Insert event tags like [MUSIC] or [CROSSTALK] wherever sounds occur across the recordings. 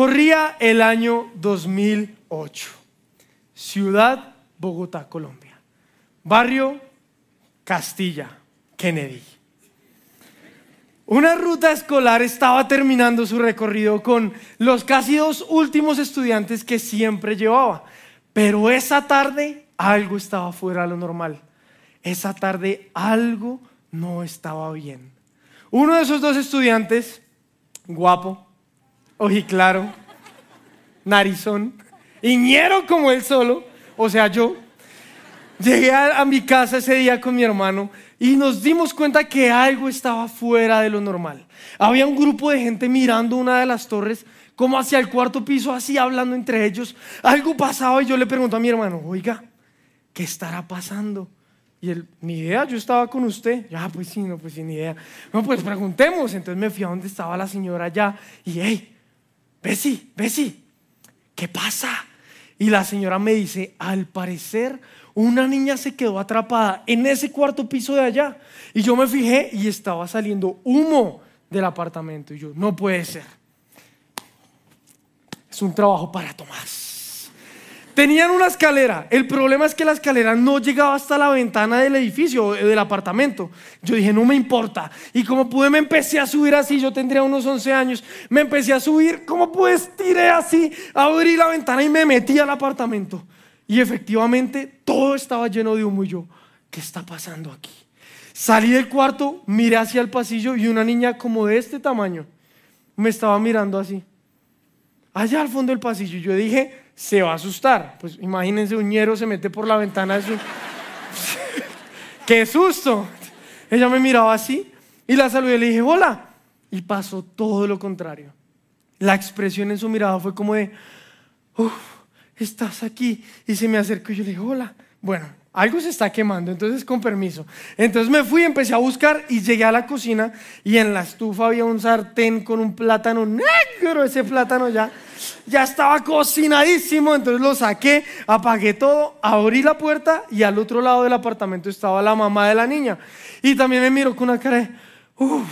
Corría el año 2008. Ciudad Bogotá, Colombia. Barrio Castilla, Kennedy. Una ruta escolar estaba terminando su recorrido con los casi dos últimos estudiantes que siempre llevaba. Pero esa tarde algo estaba fuera de lo normal. Esa tarde algo no estaba bien. Uno de esos dos estudiantes, guapo, ojiclaro, narizón, iñero como él solo, o sea, yo, llegué a, mi casa ese día con mi hermano y nos dimos cuenta que algo estaba fuera de lo normal. Había un grupo de gente mirando una de las torres como hacia el cuarto piso, así hablando entre ellos. Algo pasaba y yo le pregunto a mi hermano, oiga, ¿qué estará pasando? Y él, ni idea, yo estaba con usted. Ya, pues sí, no, pues sí, ni idea. No, pues preguntemos. Entonces me fui a donde estaba la señora allá y, hey, Bessie, Bessie, ¿qué pasa? Y la señora me dice, al parecer una niña se quedó atrapada en ese cuarto piso de allá. Y yo me fijé y estaba saliendo humo del apartamento. Y yo, no puede ser es un trabajo para Tomás. Tenían una escalera. El problema es que la escalera no llegaba hasta la ventana del edificio, del apartamento. Yo dije, no me importa. Y como pude, me empecé a subir así. Yo tendría unos 11 años. Me empecé a subir. como pude, tiré así, abrí la ventana y me metí al apartamento. Y efectivamente, todo estaba lleno de humo. Y yo, ¿qué está pasando aquí? Salí del cuarto, miré hacia el pasillo y una niña como de este tamaño me estaba mirando así allá al fondo del pasillo. Yo dije, se va a asustar. Pues imagínense, un ñero se mete por la ventana su... [LAUGHS] ¡Qué susto! Ella me miraba así y la saludé y le dije, hola. Y pasó todo lo contrario. La expresión en su mirada fue como de, uff, estás aquí. Y se me acercó y yo le dije, hola. Bueno, algo se está quemando, entonces con permiso. Entonces me fui, empecé a buscar y llegué a la cocina y en la estufa había un sartén con un plátano negro, ese plátano ya, ya estaba cocinadísimo, entonces lo saqué, apagué todo, abrí la puerta y al otro lado del apartamento estaba la mamá de la niña. Y también me miró con una cara de, uff,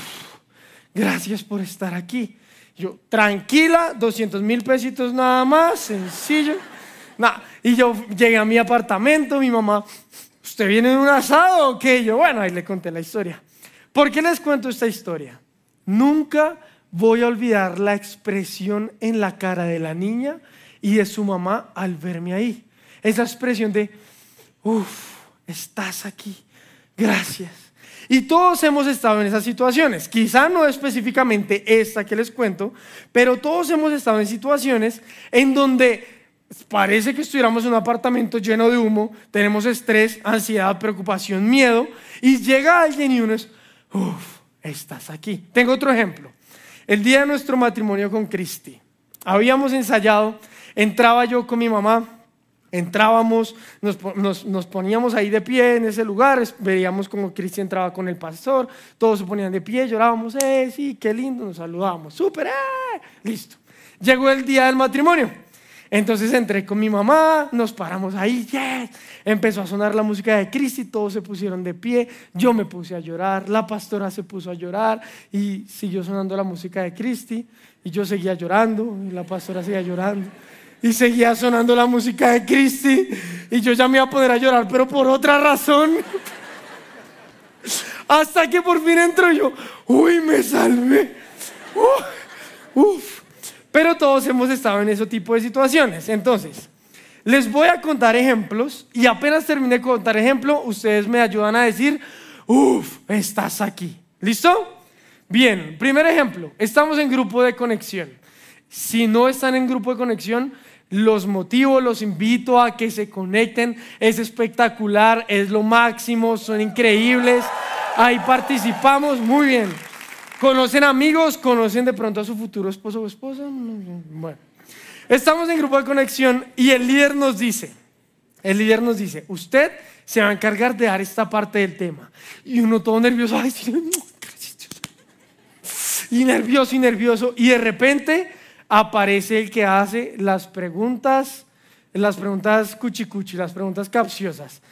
gracias por estar aquí. Yo, tranquila, 200 mil pesitos nada más, sencillo. Y yo llegué a mi apartamento, mi mamá, ¿usted viene de un asado o qué? yo, bueno, ahí le conté la historia. ¿Por qué les cuento esta historia? Nunca voy a olvidar la expresión en la cara de la niña y de su mamá al verme ahí. Esa expresión de, uff, estás aquí, gracias. Y todos hemos estado en esas situaciones. Quizá no específicamente esta que les cuento, pero todos hemos estado en situaciones en donde Parece que estuviéramos en un apartamento lleno de humo, tenemos estrés, ansiedad, preocupación, miedo, y llega alguien y uno es, uff, estás aquí. Tengo otro ejemplo. El día de nuestro matrimonio con Cristi, habíamos ensayado, entraba yo con mi mamá, entrábamos, nos, poníamos ahí de pie en ese lugar, veíamos como Cristi entraba con el pastor, todos se ponían de pie, llorábamos, eh, sí, qué lindo, nos saludábamos, súper, eh, listo. Llegó el día del matrimonio. Entonces entré con mi mamá, nos paramos ahí, yes. empezó a sonar la música de Cristi, todos se pusieron de pie, yo me puse a llorar, la pastora se puso a llorar y siguió sonando la música de Cristi y yo seguía llorando y la pastora seguía llorando y seguía sonando la música de Cristi y yo ya me iba a poner a llorar, pero por otra razón. [LAUGHS] Hasta que por fin entro yo, uy, me salvé. uf. Pero todos hemos estado en ese tipo de situaciones. Entonces, les voy a contar ejemplos y apenas termine de contar ejemplo, ustedes me ayudan a decir, uff, estás aquí. ¿Listo? Bien, primer ejemplo, estamos en grupo de conexión. Si no están en grupo de conexión, los motivo, los invito a que se conecten. Es espectacular, es lo máximo, son increíbles. Ahí participamos, muy bien. ¿Conocen amigos? ¿Conocen de pronto a su futuro esposo o esposa? Bueno, estamos en grupo de conexión y el líder nos dice, el líder nos dice, usted se va a encargar de dar esta parte del tema. Y uno todo nervioso, ay, y nervioso y nervioso. Y de repente aparece el que hace las preguntas, las preguntas cuchicuchi, las preguntas capciosas.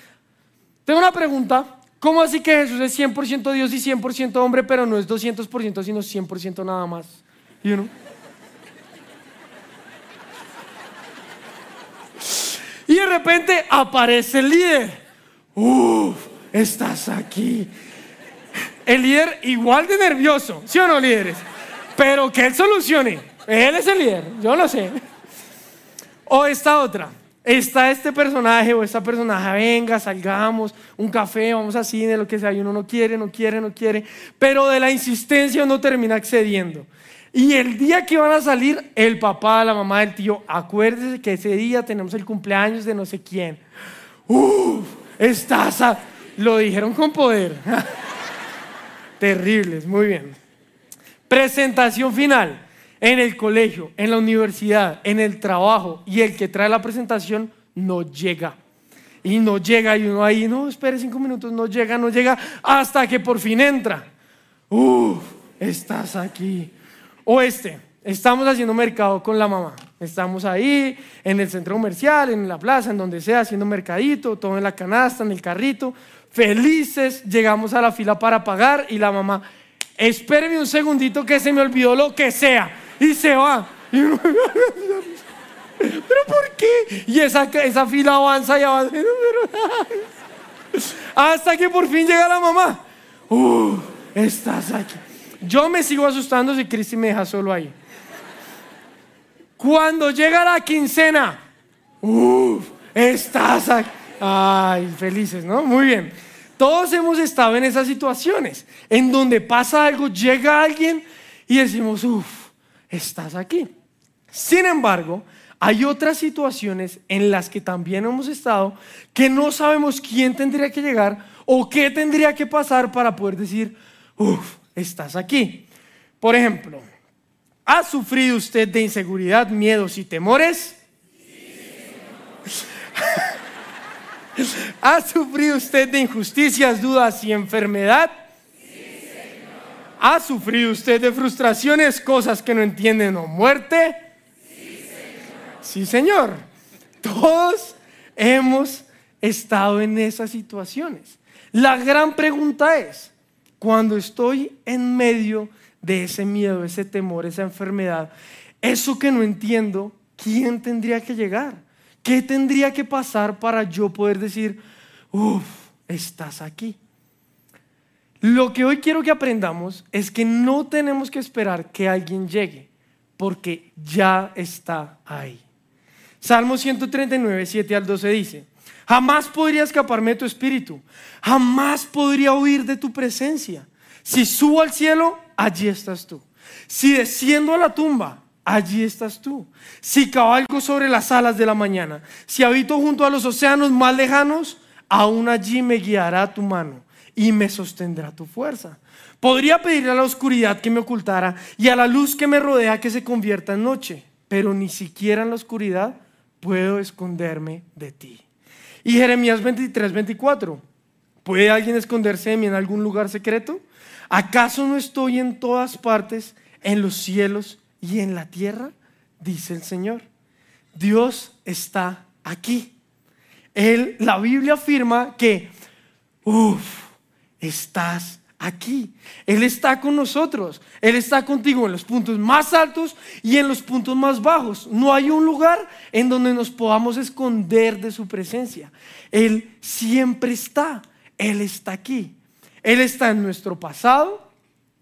Tengo una pregunta ¿Cómo así que Jesús es 100% Dios y 100% hombre, pero no es 200% sino 100% nada más? ¿Y uno? Y de repente aparece el líder. Uf, estás aquí. El líder igual de nervioso, ¿sí o no, líderes? Pero que él solucione. Él es el líder, yo lo sé. O esta otra. Está este personaje o esta personaje, venga, salgamos, un café, vamos a cine, lo que sea, y uno no quiere, no quiere, no quiere, pero de la insistencia uno termina accediendo. Y el día que van a salir, el papá, la mamá, el tío, acuérdese que ese día tenemos el cumpleaños de no sé quién. Uf, estás. Lo dijeron con poder. [LAUGHS] Terribles, muy bien. Presentación final en el colegio, en la universidad, en el trabajo y el que trae la presentación no llega. Y no llega y uno ahí, no, espere cinco minutos, no llega, no llega, hasta que por fin entra. Uf, estás aquí. O este, estamos haciendo mercado con la mamá. Estamos ahí en el centro comercial, en la plaza, en donde sea, haciendo mercadito, todo en la canasta, en el carrito. Felices, llegamos a la fila para pagar y la mamá, espéreme un segundito que se me olvidó lo que sea y se va. [LAUGHS] ¿Pero por qué? Y esa, esa fila avanza y avanza. [LAUGHS] Hasta que por fin llega la mamá. Uh, estás aquí. Yo me sigo asustando si Cristi me deja solo ahí. Cuando llega la quincena, uh, estás aquí. Ay, felices, ¿no? Muy bien. Todos hemos estado en esas situaciones, en donde pasa algo, llega alguien y decimos, uff, estás aquí. Sin embargo, hay otras situaciones en las que también hemos estado que no sabemos quién tendría que llegar o qué tendría que pasar para poder decir, uff, estás aquí. Por ejemplo, ¿ha sufrido usted de inseguridad, miedos y temores? ¿Ha sufrido usted de injusticias, dudas y enfermedad? ¿Ha sufrido usted de frustraciones, cosas que no entienden o muerte? Sí, señor. Todos hemos estado en esas situaciones. La gran pregunta es, cuando estoy en medio de ese miedo, ese temor, esa enfermedad, eso que no entiendo, ¿quién tendría que llegar? ¿Qué tendría que pasar para yo poder decir, uff, estás aquí? Lo que hoy quiero que aprendamos es que no tenemos que esperar que alguien llegue, porque ya está ahí. Salmo 139, 7 al 12 dice, jamás podría escaparme de tu espíritu, jamás podría huir de tu presencia. Si subo al cielo, allí estás tú. Si desciendo a la tumba, allí estás tú. Si cabalgo sobre las alas de la mañana, si habito junto a los océanos más lejanos, aún allí me guiará tu mano y me sostendrá tu fuerza. Podría pedirle a la oscuridad que me ocultara y a la luz que me rodea que se convierta en noche, pero ni siquiera en la oscuridad puedo esconderme de ti. Y Jeremías 23, 24. ¿Puede alguien esconderse de mí en algún lugar secreto? ¿Acaso no estoy en todas partes, en los cielos y en la tierra? Dice el Señor. Dios está aquí. Él, la Biblia afirma que, uff, estás aquí. Él está con nosotros. Él está contigo en los puntos más altos y en los puntos más bajos. No hay un lugar en donde nos podamos esconder de su presencia. Él siempre está. Él está aquí. Él está en nuestro pasado,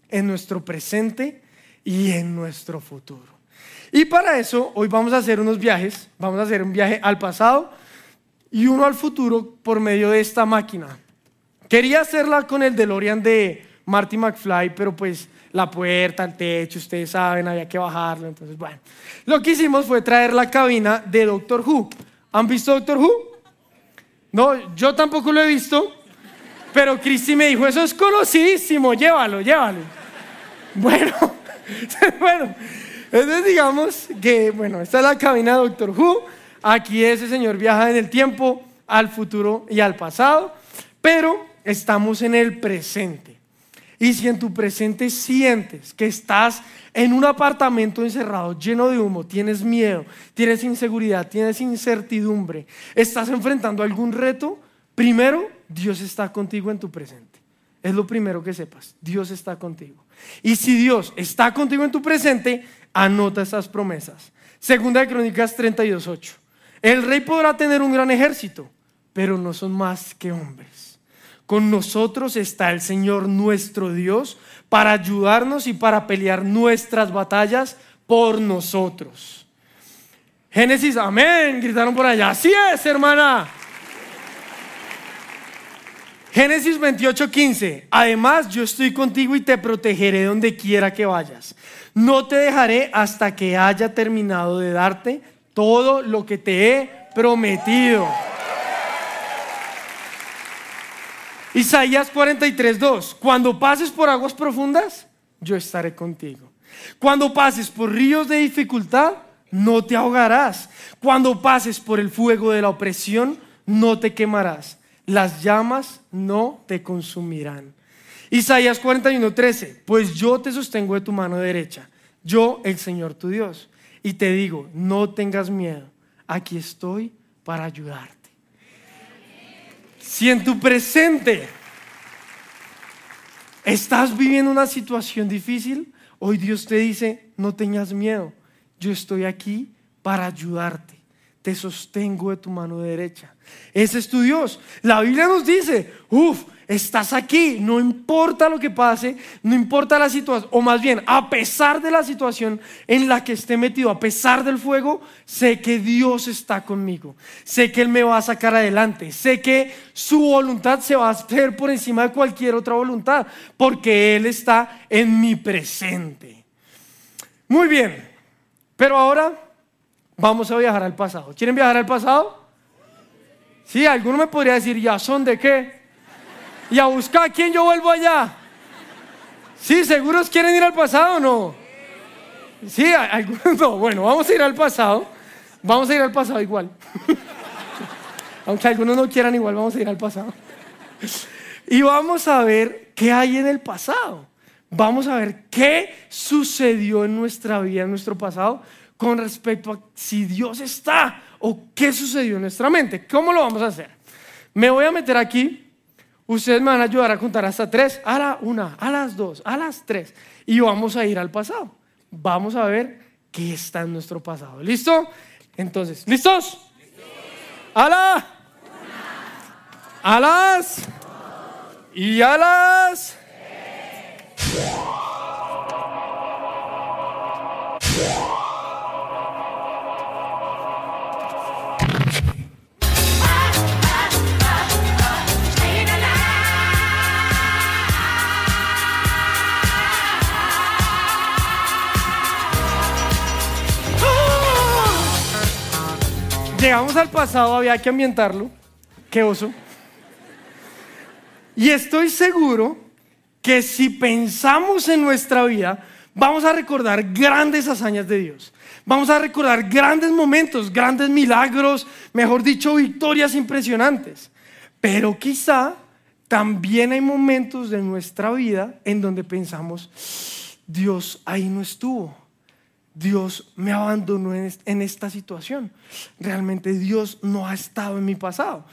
en nuestro presente y en nuestro futuro. Y para eso hoy vamos a hacer unos viajes. Vamos a hacer un viaje al pasado y uno al futuro por medio de esta máquina. Quería hacerla con el DeLorean de Marty McFly, pero pues la puerta, el techo, ustedes saben, había que bajarlo. Entonces, bueno, lo que hicimos fue traer la cabina de Doctor Who. ¿Han visto Doctor Who? No, yo tampoco lo he visto, pero Christy me dijo, eso es conocidísimo, llévalo, llévalo. Bueno, [LAUGHS] bueno, entonces digamos que, bueno, esta es la cabina de Doctor Who. Aquí ese señor viaja en el tiempo, al futuro y al pasado, pero estamos en el presente. Y si en tu presente sientes que estás en un apartamento encerrado, lleno de humo, tienes miedo, tienes inseguridad, tienes incertidumbre, estás enfrentando algún reto, primero, Dios está contigo en tu presente. Es lo primero que sepas, Dios está contigo. Y si Dios está contigo en tu presente, anota esas promesas. Segunda de Crónicas 32.8. El rey podrá tener un gran ejército, pero no son más que hombres. Con nosotros está el Señor nuestro Dios para ayudarnos y para pelear nuestras batallas por nosotros. Génesis, amén, gritaron por allá. Así es, hermana. Génesis 28, 15. Además, yo estoy contigo y te protegeré donde quiera que vayas. No te dejaré hasta que haya terminado de darte todo lo que te he prometido. Isaías 43, 2. Cuando pases por aguas profundas, yo estaré contigo. Cuando pases por ríos de dificultad, no te ahogarás. Cuando pases por el fuego de la opresión, no te quemarás. Las llamas no te consumirán. Isaías 41, 13. Pues yo te sostengo de tu mano derecha, yo el Señor tu Dios. Y te digo, no tengas miedo, aquí estoy para ayudarte. Si en tu presente estás viviendo una situación difícil, hoy Dios te dice, no tengas miedo, yo estoy aquí para ayudarte te sostengo de tu mano derecha. Ese es tu Dios. La Biblia nos dice, uff, estás aquí, no importa lo que pase, no importa la situación, o más bien, a pesar de la situación en la que esté metido, a pesar del fuego, sé que Dios está conmigo, sé que Él me va a sacar adelante, sé que su voluntad se va a hacer por encima de cualquier otra voluntad, porque Él está en mi presente. Muy bien, pero ahora Vamos a viajar al pasado. ¿Quieren viajar al pasado? Sí, alguno me podría decir, ¿ya son de qué? Y a buscar a quién yo vuelvo allá. Sí, ¿seguros quieren ir al pasado o no? Sí, algunos [LAUGHS] no. Bueno, vamos a ir al pasado. Vamos a ir al pasado igual. [LAUGHS] Aunque algunos no quieran igual, vamos a ir al pasado. [LAUGHS] Y vamos a ver qué hay en el pasado. Vamos a ver qué sucedió en nuestra vida, en nuestro pasado, con respecto a si Dios está o qué sucedió en nuestra mente. ¿Cómo lo vamos a hacer? Me voy a meter aquí. Ustedes me van a ayudar a contar hasta tres, a la una, a las dos, a las tres. Y vamos a ir al pasado. Vamos a ver qué está en nuestro pasado. ¿Listo? Entonces, ¿listos? A la. A las. Y a. llegamos al pasado, había que ambientarlo. Qué oso. Y estoy seguro que si pensamos en nuestra vida, vamos a recordar grandes hazañas de Dios. Vamos a recordar grandes momentos, grandes milagros, mejor dicho, victorias impresionantes. Pero quizá también hay momentos de nuestra vida en donde pensamos, Dios ahí no estuvo. Dios me abandonó en esta situación. Realmente Dios no ha estado en mi pasado.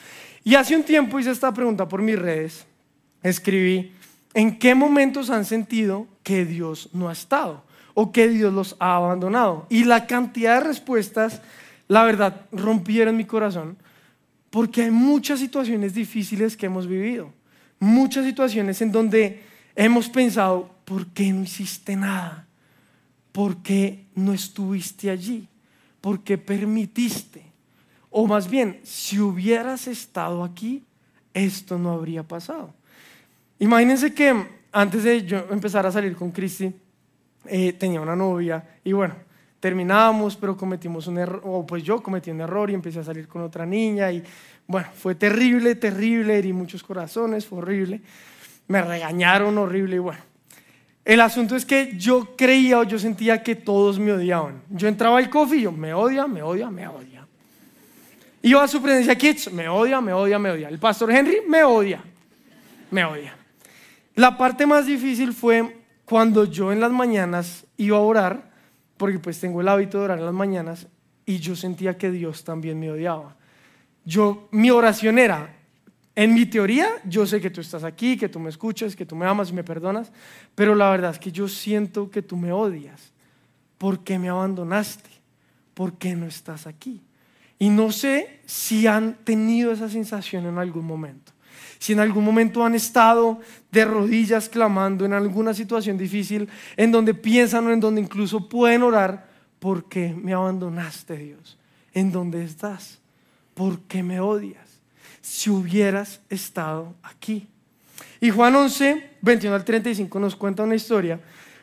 Y hace un tiempo hice esta pregunta por mis redes. Escribí, ¿en qué momentos han sentido que Dios no ha estado? ¿O que Dios los ha abandonado? Y la cantidad de respuestas, la verdad, rompieron mi corazón. Porque hay muchas situaciones difíciles que hemos vivido. Muchas situaciones en donde hemos pensado, ¿por qué no hiciste nada? ¿Por qué no estuviste allí? ¿Por qué permitiste? O más bien, si hubieras estado aquí, esto no habría pasado. Imagínense que antes de yo empezar a salir con Cristi, eh, tenía una novia y bueno, terminábamos, pero cometimos un error, o pues yo cometí un error y empecé a salir con otra niña y bueno, fue terrible, terrible, herí muchos corazones, fue horrible, me regañaron horrible y bueno, el asunto es que yo creía o yo sentía que todos me odiaban. Yo entraba al coffee y yo, me odia, me odia, me odia. Iba a su presencia Kids, me odia, me odia, me odia. El pastor Henry me odia, me odia. La parte más difícil fue cuando yo en las mañanas iba a orar, porque pues tengo el hábito de orar en las mañanas, y yo sentía que Dios también me odiaba. Yo, mi oración era, en mi teoría, yo sé que tú estás aquí, que tú me escuchas, que tú me amas y me perdonas, pero la verdad es que yo siento que tú me odias. ¿Por qué me abandonaste? ¿Por qué no estás aquí? Y no sé si han tenido esa sensación en algún momento. Si en algún momento han estado de rodillas clamando en alguna situación difícil, en donde piensan o en donde incluso pueden orar, ¿por qué me abandonaste, Dios? ¿En dónde estás? ¿Por qué me odias? Si hubieras estado aquí. Y Juan 11, 21 al 35 nos cuenta una historia,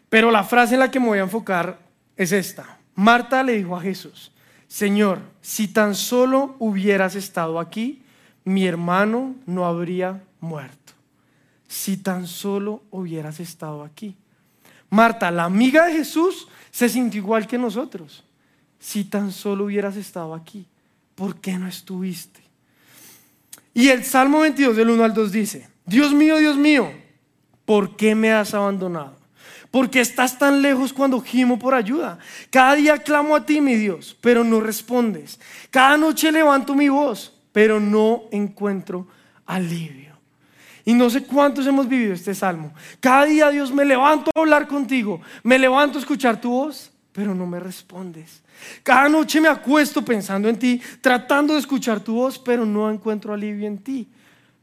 pero la frase en la que me voy a enfocar es esta. Marta le dijo a Jesús, Señor, si tan solo hubieras estado aquí, mi hermano no habría muerto. Si tan solo hubieras estado aquí. Marta, la amiga de Jesús, se sintió igual que nosotros. Si tan solo hubieras estado aquí, ¿por qué no estuviste? Y el Salmo 22 del 1 al 2 dice, Dios mío, Dios mío, ¿por qué me has abandonado? porque estás tan lejos cuando gimo por ayuda. Cada día clamo a ti, mi Dios, pero no respondes. Cada noche levanto mi voz, pero no encuentro alivio. Y no sé cuántos hemos vivido este salmo. Cada día, Dios, me levanto a hablar contigo, me levanto a escuchar tu voz, pero no me respondes. Cada noche me acuesto pensando en ti, tratando de escuchar tu voz, pero no encuentro alivio en ti.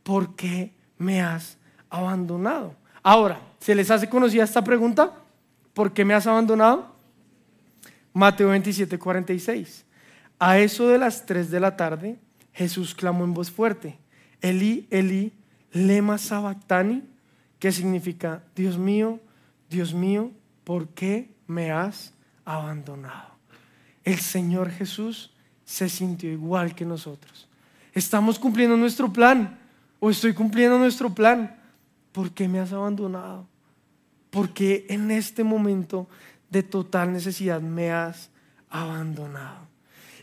¿Por qué me has abandonado? Ahora, ¿Se les hace conocida esta pregunta? ¿Por qué me has abandonado? Mateo 27, 46. A eso de las 3 de la tarde, Jesús clamó en voz fuerte, Eli, Eli, lema sabactani, que significa, Dios mío, Dios mío, ¿por qué me has abandonado? El Señor Jesús se sintió igual que nosotros. ¿Estamos cumpliendo nuestro plan? ¿O estoy cumpliendo nuestro plan? ¿Por qué me has abandonado? porque en este momento de total necesidad me has abandonado.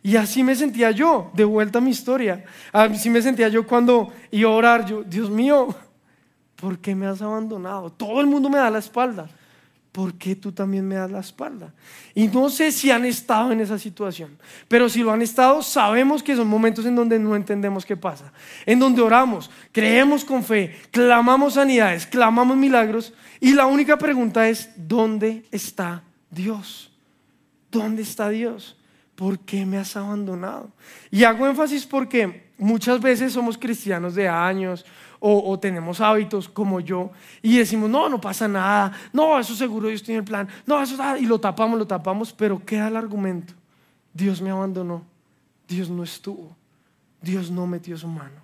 Y así me sentía yo, de vuelta a mi historia. Así me sentía yo cuando iba a orar, yo, Dios mío, ¿por qué me has abandonado? Todo el mundo me da la espalda. ¿Por qué tú también me das la espalda? Y no sé si han estado en esa situación, pero si lo han estado, sabemos que son momentos en donde no entendemos qué pasa, en donde oramos, creemos con fe, clamamos sanidades, clamamos milagros, y la única pregunta es, ¿dónde está Dios? ¿Dónde está Dios? ¿Por qué me has abandonado? Y hago énfasis porque muchas veces somos cristianos de años o, tenemos hábitos como yo y decimos, no, no pasa nada, no, eso seguro Dios tiene el plan, no, eso nada, y lo tapamos, lo tapamos, pero queda el argumento, Dios me abandonó, Dios no estuvo, Dios no metió su mano.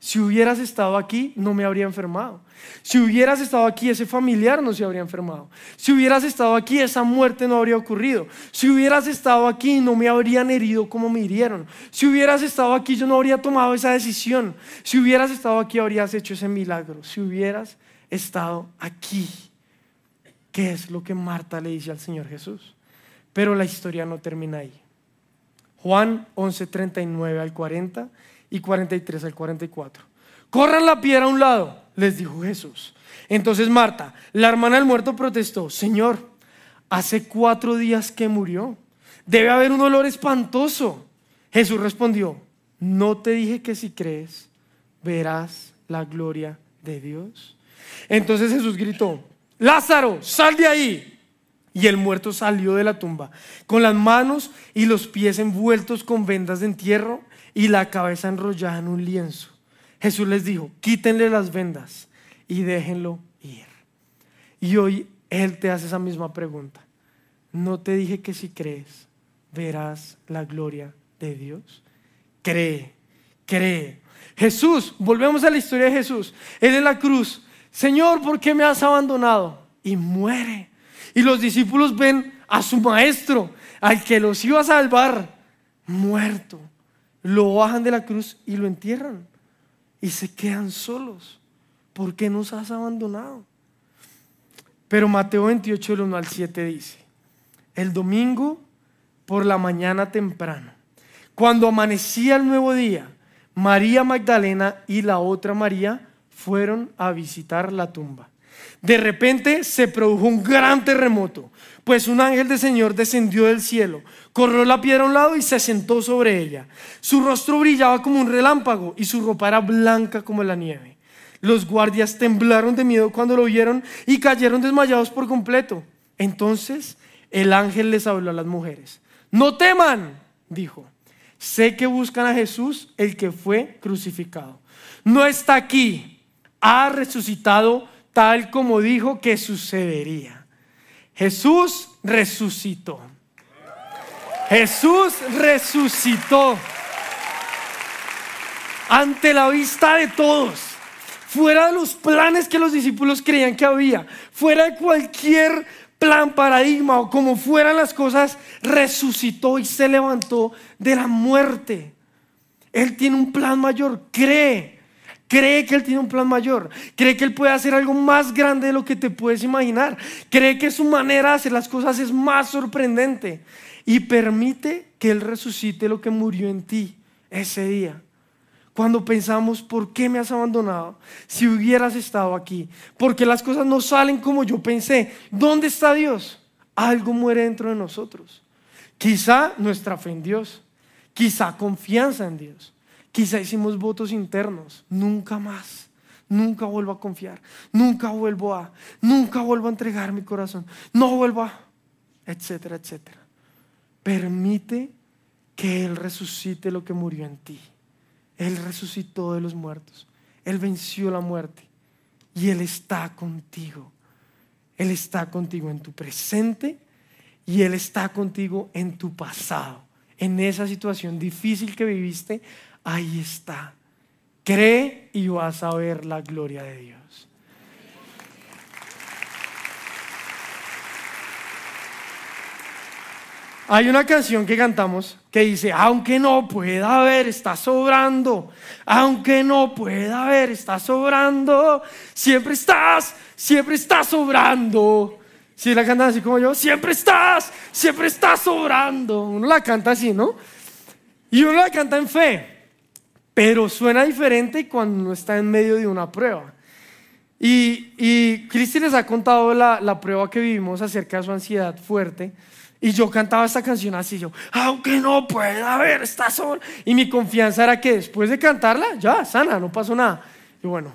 Si hubieras estado aquí, no me habría enfermado. Si hubieras estado aquí, ese familiar no se habría enfermado. Si hubieras estado aquí, esa muerte no habría ocurrido. Si hubieras estado aquí, no me habrían herido como me hirieron. Si hubieras estado aquí, yo no habría tomado esa decisión. Si hubieras estado aquí, habrías hecho ese milagro. Si hubieras estado aquí, ¿qué es lo que Marta le dice al Señor Jesús? Pero la historia no termina ahí. Juan 11, 39 al 40 y 43 al 44. Corran la piedra a un lado, les dijo Jesús. Entonces Marta, la hermana del muerto, protestó, Señor, hace cuatro días que murió. Debe haber un olor espantoso. Jesús respondió, no te dije que si crees, verás la gloria de Dios. Entonces Jesús gritó, Lázaro, sal de ahí. Y el muerto salió de la tumba, con las manos y los pies envueltos con vendas de entierro y la cabeza enrollada en un lienzo. Jesús les dijo, quítenle las vendas y déjenlo ir. Y hoy Él te hace esa misma pregunta. ¿No te dije que si crees verás la gloria de Dios? Cree, cree. Jesús, volvemos a la historia de Jesús. Él en la cruz, Señor, ¿por qué me has abandonado? Y muere. Y los discípulos ven a su maestro, al que los iba a salvar, muerto lo bajan de la cruz y lo entierran. Y se quedan solos. ¿Por qué nos has abandonado? Pero Mateo 28, del 1 al 7 dice, el domingo por la mañana temprano, cuando amanecía el nuevo día, María Magdalena y la otra María fueron a visitar la tumba. De repente se produjo un gran terremoto, pues un ángel del Señor descendió del cielo, corrió la piedra a un lado y se sentó sobre ella. Su rostro brillaba como un relámpago y su ropa era blanca como la nieve. Los guardias temblaron de miedo cuando lo vieron y cayeron desmayados por completo. Entonces el ángel les habló a las mujeres. No teman, dijo. sé que buscan a Jesús, el que fue crucificado. No está aquí, ha resucitado tal como dijo que sucedería. Jesús resucitó. Jesús resucitó ante la vista de todos, fuera de los planes que los discípulos creían que había, fuera de cualquier plan, paradigma o como fueran las cosas, resucitó y se levantó de la muerte. Él tiene un plan mayor, cree. Cree que Él tiene un plan mayor. Cree que Él puede hacer algo más grande de lo que te puedes imaginar. Cree que su manera de hacer las cosas es más sorprendente. Y permite que Él resucite lo que murió en ti ese día. Cuando pensamos, ¿por qué me has abandonado? Si hubieras estado aquí. Porque las cosas no salen como yo pensé. ¿Dónde está Dios? Algo muere dentro de nosotros. Quizá nuestra fe en Dios. Quizá confianza en Dios. Quizá hicimos votos internos. Nunca más. Nunca vuelvo a confiar. Nunca vuelvo a. Nunca vuelvo a entregar mi corazón. No vuelvo a. Etcétera, etcétera. Permite que Él resucite lo que murió en ti. Él resucitó de los muertos. Él venció la muerte. Y Él está contigo. Él está contigo en tu presente y Él está contigo en tu pasado. En esa situación difícil que viviste, ahí está. Cree y vas a ver la gloria de Dios. Hay una canción que cantamos que dice, aunque no pueda haber, está sobrando. Aunque no pueda haber, está sobrando. Siempre estás, siempre estás sobrando. Si la cantan así como yo, siempre estás, siempre estás sobrando. Uno la canta así, ¿no? Y uno la canta en fe. Pero suena diferente cuando uno está en medio de una prueba. Y, y Cristi les ha contado la, prueba que vivimos acerca de su ansiedad fuerte. Y yo cantaba esta canción así, yo, aunque no pueda haber, está sol. Y mi confianza era que después de cantarla, ya, sana, no pasó nada. Y bueno,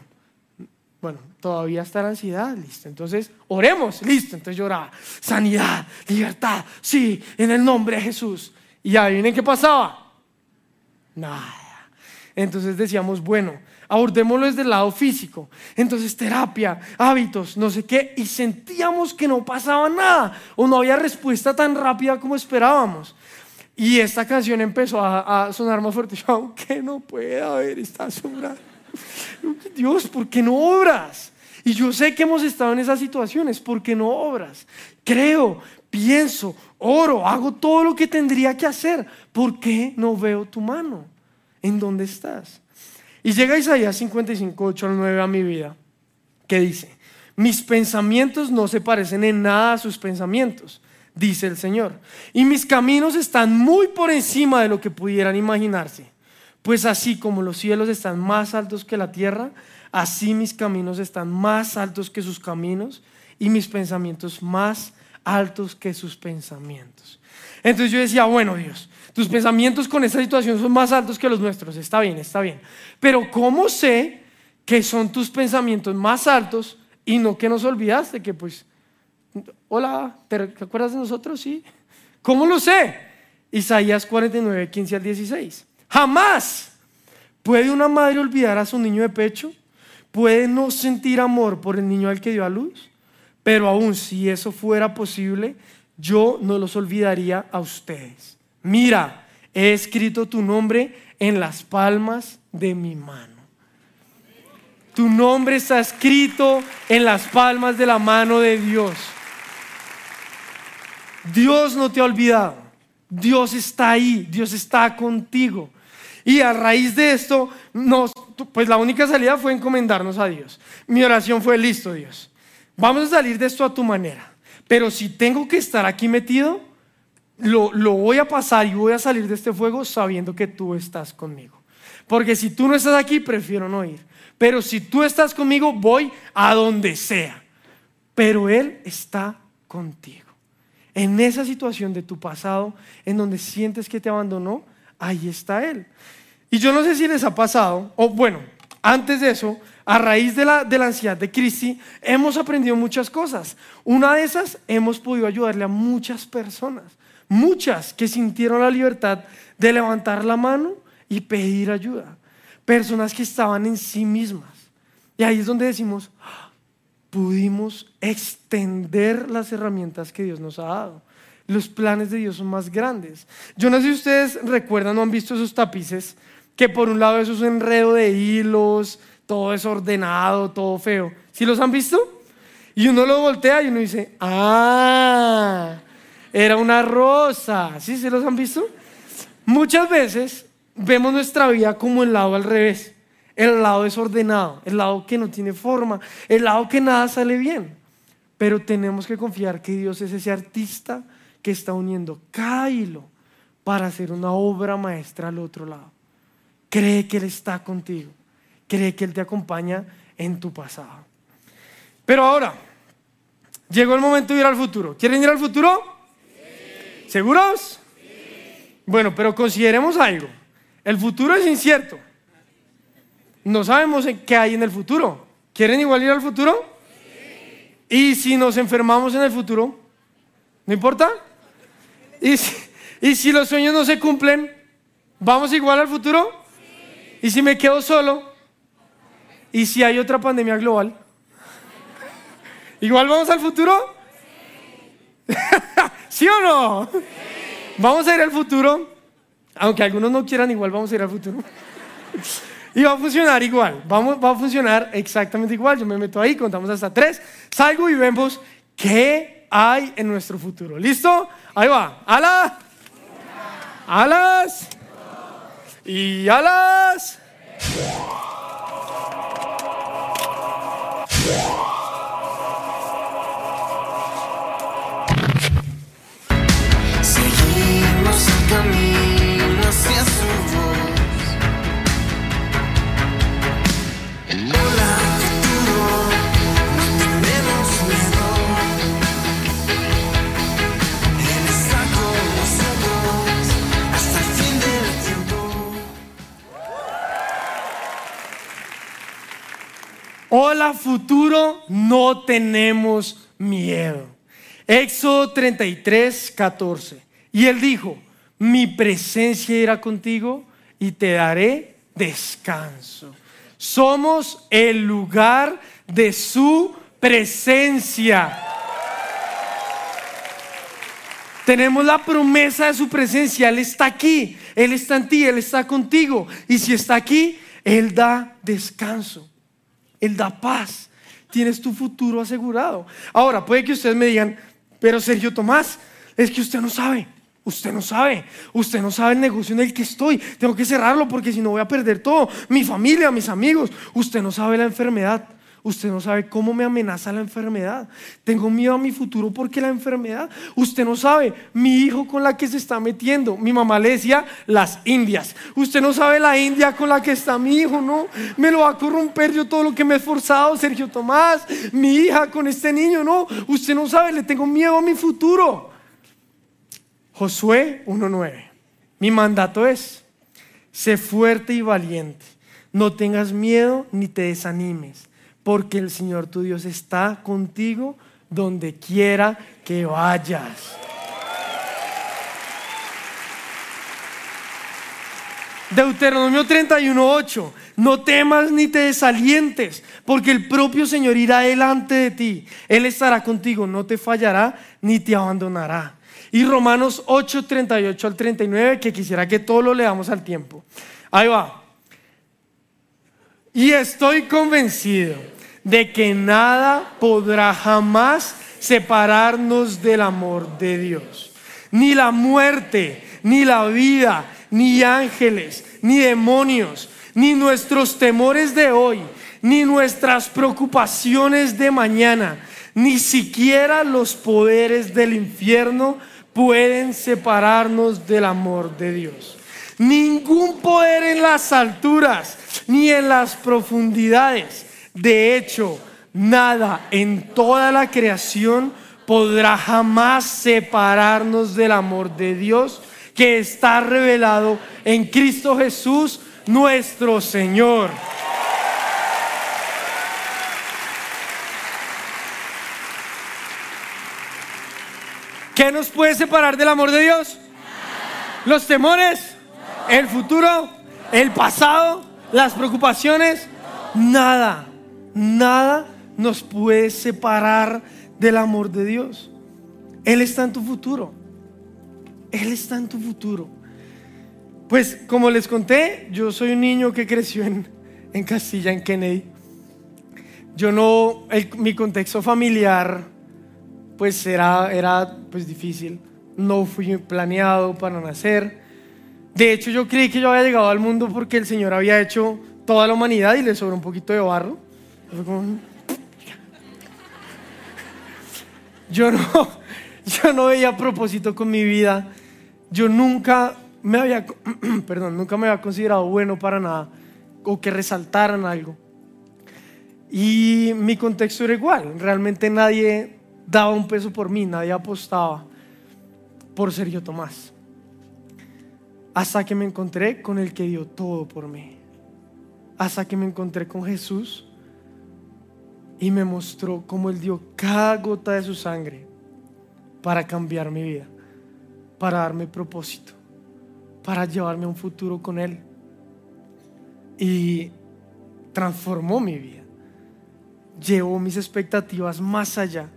bueno, todavía está la ansiedad, listo. Entonces, oremos, listo. Entonces lloraba, sanidad, libertad, sí, en el nombre de Jesús. Y adivinen qué pasaba. Nada. Entonces decíamos, bueno, abordémoslo desde el lado físico. Entonces, terapia, hábitos, no sé qué, y sentíamos que no pasaba nada o no había respuesta tan rápida como esperábamos. Y esta canción empezó a, sonar más fuerte. [LAUGHS] Yo, aunque no puede haber, está sobrando. [LAUGHS] Dios, ¿por qué no obras? Y yo sé que hemos estado en esas situaciones, ¿por qué no obras? Creo, pienso, oro, hago todo lo que tendría que hacer. ¿Por qué no veo tu mano? ¿En dónde estás? Y llega Isaías 55, 8 al 9 a mi vida, que dice, mis pensamientos no se parecen en nada a sus pensamientos, dice el Señor, y mis caminos están muy por encima de lo que pudieran imaginarse. Pues así como los cielos están más altos que la tierra, así mis caminos están más altos que sus caminos y mis pensamientos más altos que sus pensamientos. Entonces yo decía, bueno Dios, tus pensamientos con esta situación son más altos que los nuestros. Está bien, está bien. Pero ¿cómo sé que son tus pensamientos más altos y no que nos olvidaste que pues, hola, ¿te acuerdas de nosotros? Sí. ¿Cómo lo sé? Isaías 49, 15 al 16. Jamás puede una madre olvidar a su niño de pecho. Puede no sentir amor por el niño al que dio a luz. Pero aún si eso fuera posible, yo no los olvidaría a ustedes. Mira, he escrito tu nombre en las palmas de mi mano. Tu nombre está escrito en las palmas de la mano de Dios. Dios no te ha olvidado. Dios está ahí. Dios está contigo. Y a raíz de esto, pues la única salida fue encomendarnos a Dios. Mi oración fue, listo Dios. Vamos a salir de esto a tu manera. Pero si tengo que estar aquí metido, lo, voy a pasar y voy a salir de este fuego sabiendo que tú estás conmigo. Porque si tú no estás aquí, prefiero no ir. Pero si tú estás conmigo, voy a donde sea. Pero Él está contigo. En esa situación de tu pasado, en donde sientes que te abandonó, ahí está Él. Y yo no sé si les ha pasado, o bueno, antes de eso, a raíz de la, de ansiedad de Cristi, hemos aprendido muchas cosas. Una de esas, hemos podido ayudarle a muchas personas Muchas que sintieron la libertad de levantar la mano y pedir ayuda. Personas que estaban en sí mismas. Y ahí es donde decimos, pudimos extender las herramientas que Dios nos ha dado. Los planes de Dios son más grandes. Yo no sé si ustedes recuerdan o han visto esos tapices, que por un lado es un enredo de hilos, todo desordenado, todo feo. ¿Sí los han visto? Y uno lo voltea y uno dice, ah, era una rosa. ¿Sí se los han visto? Muchas veces vemos nuestra vida como el lado al revés, el lado desordenado, el lado que no tiene forma, el lado que nada sale bien. Pero tenemos que confiar que Dios es ese artista que está uniendo cada hilo para hacer una obra maestra al otro lado. Cree que Él está contigo, cree que Él te acompaña en tu pasado. Pero ahora, llegó el momento de ir al futuro. ¿Quieren ir al futuro? ¿Seguros? Bueno, pero consideremos algo. El futuro es incierto. No sabemos qué hay en el futuro. ¿Quieren igual ir al futuro? ¿Y si nos enfermamos en el futuro? ¿No importa? ¿Y si, ¿Y si los sueños no se cumplen? ¿Vamos igual al futuro? ¿Y si me quedo solo? ¿Y si hay otra pandemia global? ¿Igual vamos al futuro? [LAUGHS] ¿Sí o no? Vamos a ir al futuro, aunque algunos no quieran, igual vamos a ir al futuro. Y va a funcionar igual, vamos, va a funcionar exactamente igual. Yo me meto ahí, contamos hasta tres, salgo y vemos qué hay en nuestro futuro. ¿Listo? Ahí va. Alas. Alas. Y alas. Hola futuro, no tenemos miedo. Éxodo 33, 14. Y él dijo, mi presencia irá contigo y te daré descanso. Somos el lugar de su presencia. Tenemos la promesa de su presencia. Él está aquí, Él está en ti, Él está contigo. Y si está aquí, Él da descanso. Él da paz. Tienes tu futuro asegurado. Ahora, puede que ustedes me digan, pero Sergio Tomás, es que usted no sabe. Usted no sabe, usted no sabe el negocio en el que estoy. Tengo que cerrarlo porque si no voy a perder todo. Mi familia, mis amigos. Usted no sabe la enfermedad. Usted no sabe cómo me amenaza la enfermedad. Tengo miedo a mi futuro porque la enfermedad. Usted no sabe mi hijo con la que se está metiendo. Mi mamá le decía las indias. Usted no sabe la india con la que está mi hijo, ¿no? Me lo va a corromper yo todo lo que me he esforzado, Sergio Tomás. Mi hija con este niño, ¿no? Usted no sabe, le tengo miedo a mi futuro. Josué 1.9. Mi mandato es, sé fuerte y valiente. No tengas miedo ni te desanimes porque el Señor tu Dios está contigo donde quiera que vayas. Deuteronomio 31:8, no temas ni te desalientes, porque el propio Señor irá delante de ti. Él estará contigo, no te fallará ni te abandonará. Y Romanos 8:38 al 39, que quisiera que todos lo leamos al tiempo. Ahí va. Y estoy convencido de que nada podrá jamás separarnos del amor de Dios. Ni la muerte, ni la vida, ni ángeles, ni demonios, ni nuestros temores de hoy, ni nuestras preocupaciones de mañana, ni siquiera los poderes del infierno pueden separarnos del amor de Dios. Ningún poder en las alturas, ni en las profundidades de hecho, nada en toda la creación podrá jamás separarnos del amor de Dios que está revelado en Cristo Jesús, nuestro Señor. ¿Qué nos puede separar del amor de Dios? Los temores, el futuro, el pasado, las preocupaciones. Nada, nada nos puede separar del amor de Dios. Él está en tu futuro. Él está en tu futuro. Pues como les conté, yo soy un niño que creció en, en Castilla, en Kennedy. Yo no, mi contexto familiar pues era, era pues difícil. No fui planeado para nacer. De hecho, yo creí que yo había llegado al mundo porque el Señor había hecho toda la humanidad y le sobró un poquito de barro. Yo no, yo no veía propósito con mi vida. Yo nunca me había, [CLEARS THROAT] perdón, nunca me había considerado bueno para nada o que resaltaran algo. Y mi contexto era igual. Realmente nadie daba un peso por mí, nadie apostaba por ser yo Tomás. Hasta que me encontré con el que dio todo por mí. Hasta que me encontré con Jesús y me mostró cómo Él dio cada gota de su sangre para cambiar mi vida, para darme propósito, para llevarme a un futuro con Él. Y transformó mi vida, llevó mis expectativas más allá,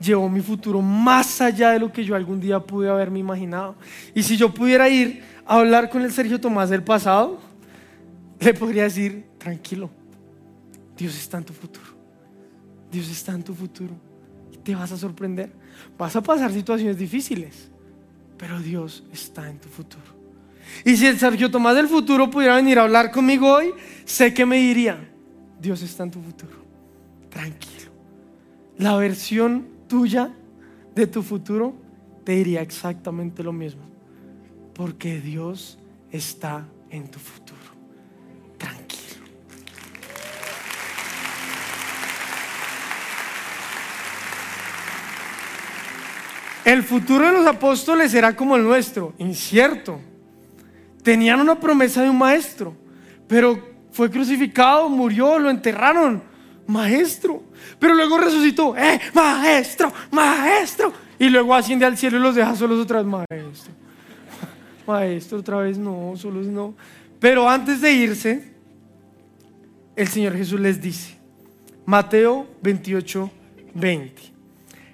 llevó mi futuro más allá de lo que yo algún día pude haberme imaginado. Y si yo pudiera ir a hablar con el Sergio Tomás del pasado, le podría decir, tranquilo, Dios está en tu futuro. Dios está en tu futuro te vas a sorprender. Vas a pasar situaciones difíciles, pero Dios está en tu futuro. Y si el Sergio Tomás del futuro pudiera venir a hablar conmigo hoy, sé que me diría, Dios está en tu futuro. Tranquilo. La versión tuya de tu futuro te diría exactamente lo mismo. Porque Dios está en tu futuro. El futuro de los apóstoles era como el nuestro, incierto. Tenían una promesa de un maestro, pero fue crucificado, murió, lo enterraron. Maestro. Pero luego resucitó. ¡Eh, maestro! ¡Maestro! Y luego asciende al cielo y los deja solos otra vez. Maestro. [LAUGHS] Maestro, otra vez no, solos no. Pero antes de irse, el Señor Jesús les dice, Mateo 28, 20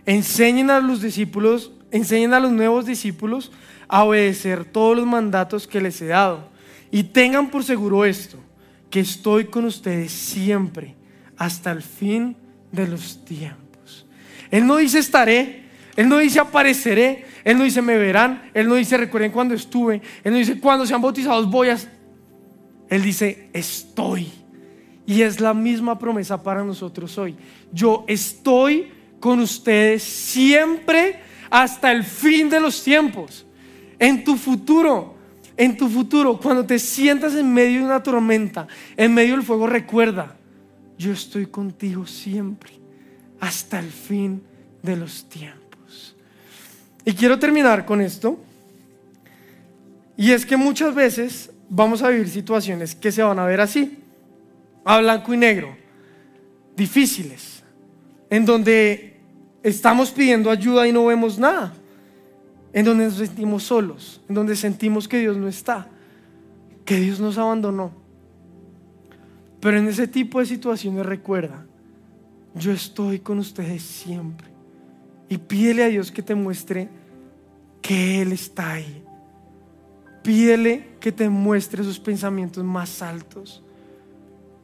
enseñen a los discípulos, enseñen a los nuevos discípulos a obedecer todos los mandatos que les he dado. Y tengan por seguro esto, que estoy con ustedes siempre, hasta el fin de los tiempos. Él no dice estaré, Él no dice apareceré, Él no dice me verán, Él no dice recuerden cuando estuve, Él no dice cuando sean bautizados voy a... Él dice estoy. Y es la misma promesa para nosotros hoy. Yo estoy con ustedes siempre hasta el fin de los tiempos. En tu futuro, en tu futuro, cuando te sientas en medio de una tormenta, en medio del fuego, recuerda, yo estoy contigo siempre hasta el fin de los tiempos. Y quiero terminar con esto. Y es que muchas veces vamos a vivir situaciones que se van a ver así, a blanco y negro, difíciles, en donde estamos pidiendo ayuda y no vemos nada, en donde nos sentimos solos, en donde sentimos que Dios no está, que Dios nos abandonó. Pero en ese tipo de situaciones recuerda, yo estoy con ustedes siempre. Y pídele a Dios que te muestre que Él está ahí. Pídele que te muestre sus pensamientos más altos.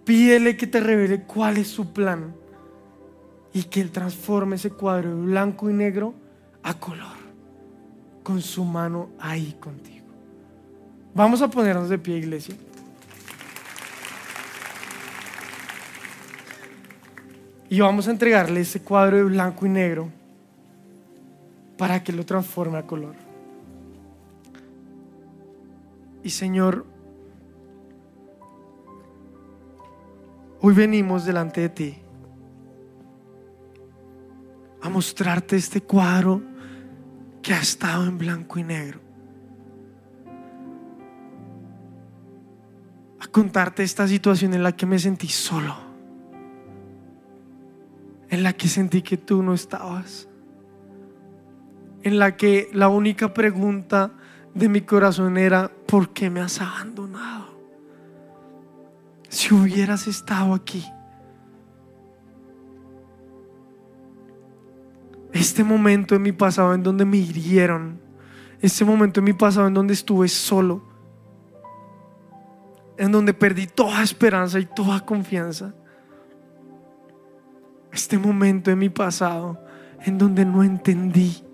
Pídele que te revele cuál es su plan y que Él transforme ese cuadro de blanco y negro a color, con su mano ahí contigo. Vamos a ponernos de pie, iglesia. Y vamos a entregarle ese cuadro de blanco y negro para que lo transforme a color. Y Señor, hoy venimos delante de ti a mostrarte este cuadro que ha estado en blanco y negro. A contarte esta situación en la que me sentí solo. En la que sentí que tú no estabas. en la que la única pregunta de mi corazón era, ¿por qué me has abandonado? Si hubieras estado aquí. Este momento en mi pasado en donde me hirieron, este momento en mi pasado en donde estuve solo, en donde perdí toda esperanza y toda confianza. Este momento en mi pasado en donde no entendí,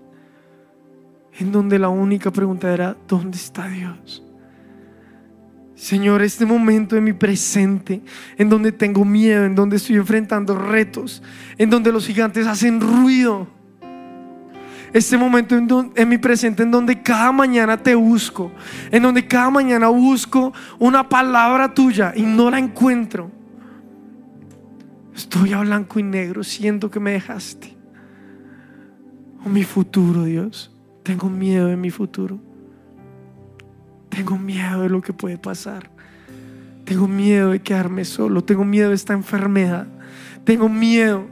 en donde la única pregunta era, ¿dónde está Dios? Señor, este momento en mi presente, en donde tengo miedo, en donde estoy enfrentando retos, en donde los gigantes hacen ruido. Este momento en, mi presente, en donde cada mañana te busco, en donde cada mañana busco una palabra tuya y no la encuentro. Estoy a blanco y negro, siento que me dejaste. O mi futuro, Dios. Tengo miedo de mi futuro. Tengo miedo de lo que puede pasar. Tengo miedo de quedarme solo. Tengo miedo de esta enfermedad. Tengo miedo.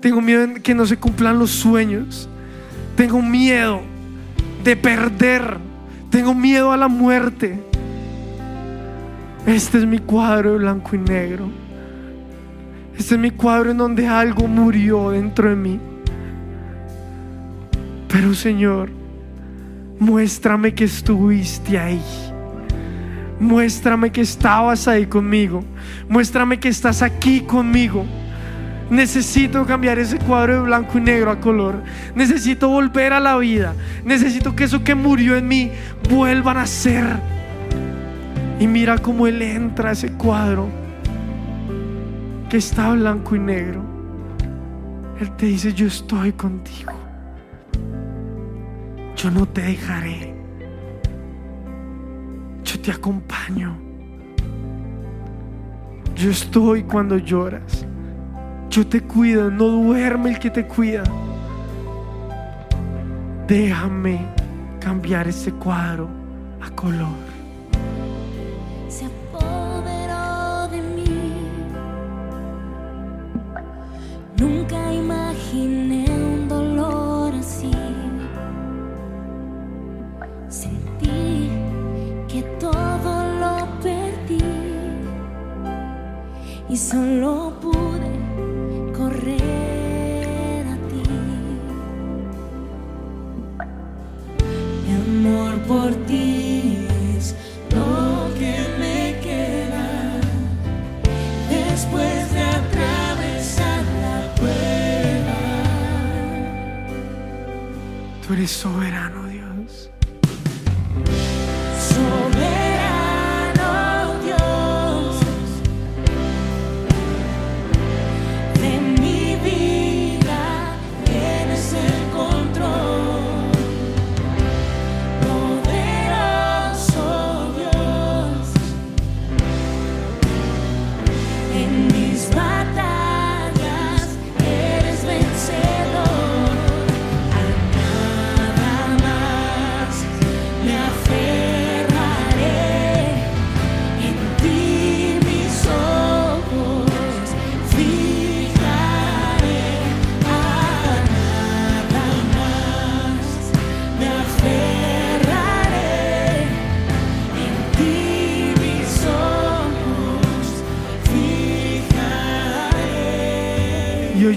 Tengo miedo de que no se cumplan los sueños. Tengo miedo de perder. Tengo miedo a la muerte. Este es mi cuadro de blanco y negro. Este es mi cuadro en donde algo murió dentro de mí. Pero Señor, muéstrame que estuviste ahí. Muéstrame que estabas ahí conmigo. Muéstrame que estás aquí conmigo. Necesito cambiar ese cuadro de blanco y negro a color. Necesito volver a la vida. Necesito que eso que murió en mí vuelva a nacer. Y mira cómo Él entra a ese cuadro que está blanco y negro. Él te dice, yo estoy contigo. Yo no te dejaré. Yo te acompaño. Yo estoy cuando lloras. Yo te cuido, no duerme el que te cuida. Déjame cambiar ese cuadro a color.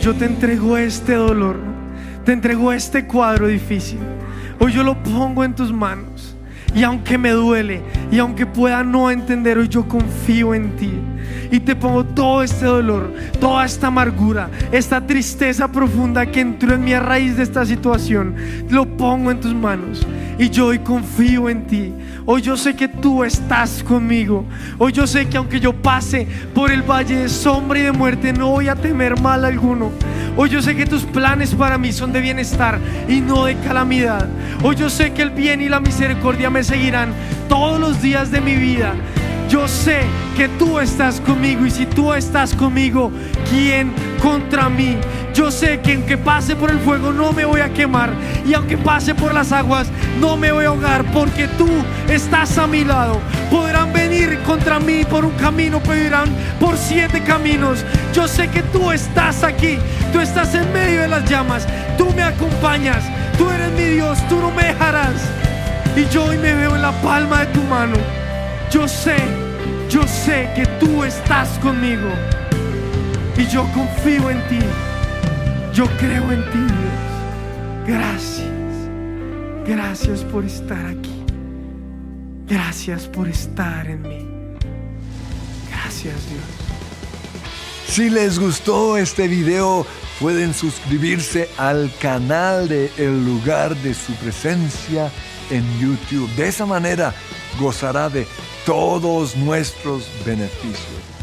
Yo te entrego este dolor, te entrego este cuadro difícil. Hoy yo lo pongo en tus manos. Y aunque me duele, y aunque pueda no entender, hoy yo confío en ti. Y te pongo todo este dolor, toda esta amargura, esta tristeza profunda que entró en mi a raíz de esta situación. Lo pongo en tus manos. Y yo hoy confío en ti. Hoy yo sé que tú estás conmigo. Hoy yo sé que aunque yo pase por el valle de sombra y de muerte, no voy a temer mal alguno. Hoy yo sé que tus planes para mí son de bienestar y no de calamidad. Hoy yo sé que el bien y la misericordia me seguirán todos los días de mi vida. Yo sé que tú estás conmigo y si tú estás conmigo, ¿quién contra mí? Yo sé que aunque pase por el fuego no me voy a quemar y aunque pase por las aguas no me voy a ahogar porque tú estás a mi lado. Podrán venir contra mí por un camino, pero irán por siete caminos. Yo sé que tú estás aquí, tú estás en medio de las llamas, tú me acompañas, Tú eres mi Dios, tú no me dejarás. Y yo hoy me veo en la palma de tu mano. Yo sé, yo sé que tú estás conmigo. Y yo confío en ti. Yo creo en ti, Dios. Gracias. Gracias por estar aquí. Gracias por estar en mí. Gracias, Dios. Si les gustó este video, pueden suscribirse al canal de El lugar de su presencia en YouTube. De esa manera gozará de todos nuestros beneficios.